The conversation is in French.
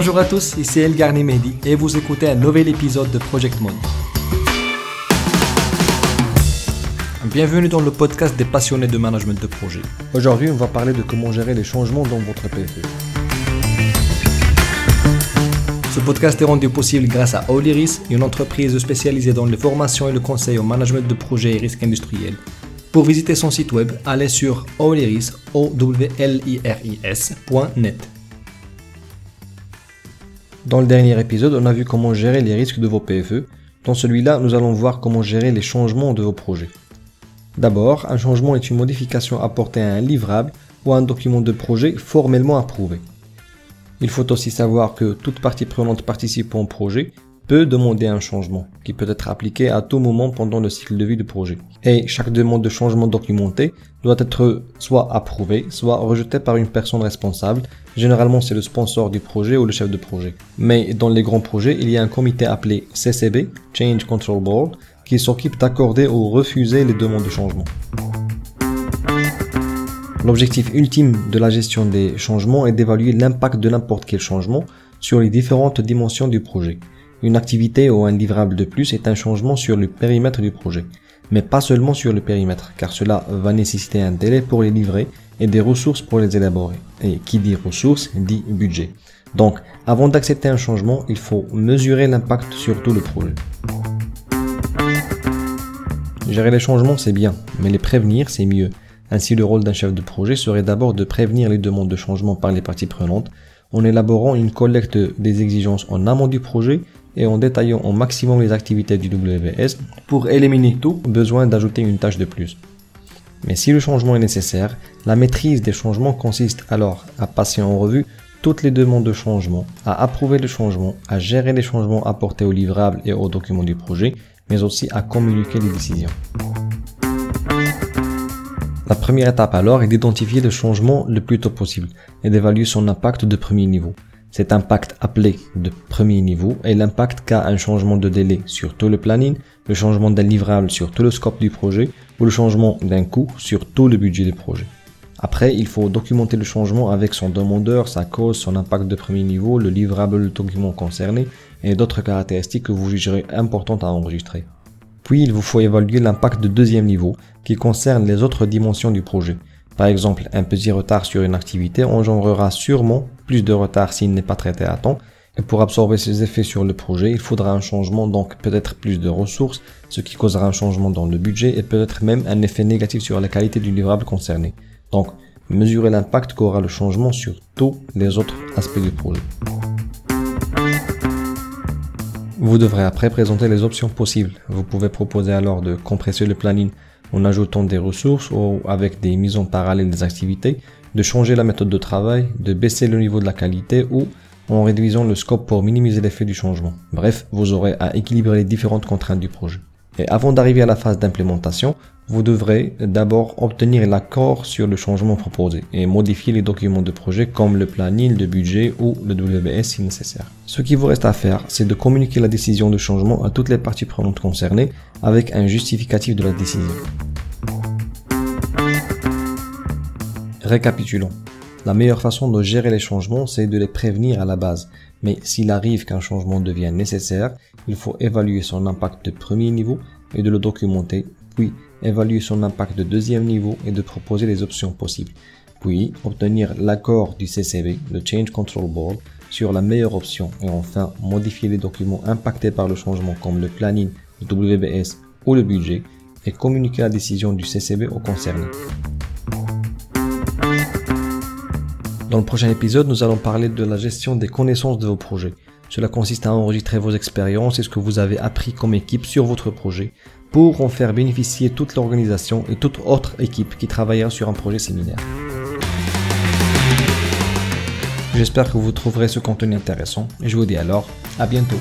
Bonjour à tous, ici El Mehdi et vous écoutez un nouvel épisode de Project Mode. Bienvenue dans le podcast des passionnés de management de projet. Aujourd'hui, on va parler de comment gérer les changements dans votre PFE. Ce podcast est rendu possible grâce à Oliris, une entreprise spécialisée dans les formations et le conseil au management de projets et risques industriels. Pour visiter son site web, allez sur oliris, Dans le dernier épisode, on a vu comment gérer les risques de vos PFE. Dans celui-là, nous allons voir comment gérer les changements de vos projets. D'abord, un changement est une modification apportée à un livrable ou à un document de projet formellement approuvé. Il faut aussi savoir que toute partie prenante participant au projet peut demander un changement, qui peut être appliqué à tout moment pendant le cycle de vie du projet. Et chaque demande de changement documenté doit être soit approuvée, soit rejetée par une personne responsable. Généralement, c'est le sponsor du projet ou le chef de projet. Mais dans les grands projets, il y a un comité appelé CCB, Change Control Board, qui s'occupe d'accorder ou refuser les demandes de changement. L'objectif ultime de la gestion des changements est d'évaluer l'impact de n'importe quel changement sur les différentes dimensions du projet. Une activité ou un livrable de plus est un changement sur le périmètre du projet, mais pas seulement sur le périmètre, car cela va nécessiter un délai pour les livrer et des ressources pour les élaborer. Et qui dit ressources dit budget. Donc, avant d'accepter un changement, il faut mesurer l'impact sur tout le projet. Gérer les changements, c'est bien, mais les prévenir, c'est mieux. Ainsi, le rôle d'un chef de projet serait d'abord de prévenir les demandes de changement par les parties prenantes en élaborant une collecte des exigences en amont du projet et en détaillant au maximum les activités du WBS pour éliminer tout besoin d'ajouter une tâche de plus. Mais si le changement est nécessaire, la maîtrise des changements consiste alors à passer en revue toutes les demandes de changement, à approuver le changement, à gérer les changements apportés aux livrables et aux documents du projet, mais aussi à communiquer les décisions. La première étape alors est d'identifier le changement le plus tôt possible et d'évaluer son impact de premier niveau. Cet impact appelé de premier niveau est l'impact qu'a un changement de délai sur tout le planning, le changement d'un livrable sur tout le scope du projet ou le changement d'un coût sur tout le budget du projet. Après, il faut documenter le changement avec son demandeur, sa cause, son impact de premier niveau, le livrable, le document concerné et d'autres caractéristiques que vous jugerez importantes à enregistrer. Puis, il vous faut évaluer l'impact de deuxième niveau qui concerne les autres dimensions du projet. Par exemple, un petit retard sur une activité engendrera sûrement plus de retard s'il n'est pas traité à temps. Et pour absorber ces effets sur le projet, il faudra un changement, donc peut-être plus de ressources, ce qui causera un changement dans le budget et peut-être même un effet négatif sur la qualité du livrable concerné. Donc, mesurer l'impact qu'aura le changement sur tous les autres aspects du projet. Vous devrez après présenter les options possibles. Vous pouvez proposer alors de compresser le planning en ajoutant des ressources ou avec des mises en parallèle des activités, de changer la méthode de travail, de baisser le niveau de la qualité ou en réduisant le scope pour minimiser l'effet du changement. Bref, vous aurez à équilibrer les différentes contraintes du projet. Et avant d'arriver à la phase d'implémentation, vous devrez d'abord obtenir l'accord sur le changement proposé et modifier les documents de projet comme le planning, le budget ou le WBS si nécessaire. Ce qui vous reste à faire, c'est de communiquer la décision de changement à toutes les parties prenantes concernées avec un justificatif de la décision. Récapitulons. La meilleure façon de gérer les changements, c'est de les prévenir à la base. Mais s'il arrive qu'un changement devienne nécessaire, il faut évaluer son impact de premier niveau et de le documenter, puis évaluer son impact de deuxième niveau et de proposer les options possibles. Puis obtenir l'accord du CCB, le Change Control Board, sur la meilleure option et enfin modifier les documents impactés par le changement comme le planning, le WBS ou le budget et communiquer la décision du CCB aux concernés. Dans le prochain épisode, nous allons parler de la gestion des connaissances de vos projets. Cela consiste à enregistrer vos expériences et ce que vous avez appris comme équipe sur votre projet pour en faire bénéficier toute l'organisation et toute autre équipe qui travaillera sur un projet similaire. J'espère que vous trouverez ce contenu intéressant et je vous dis alors à bientôt.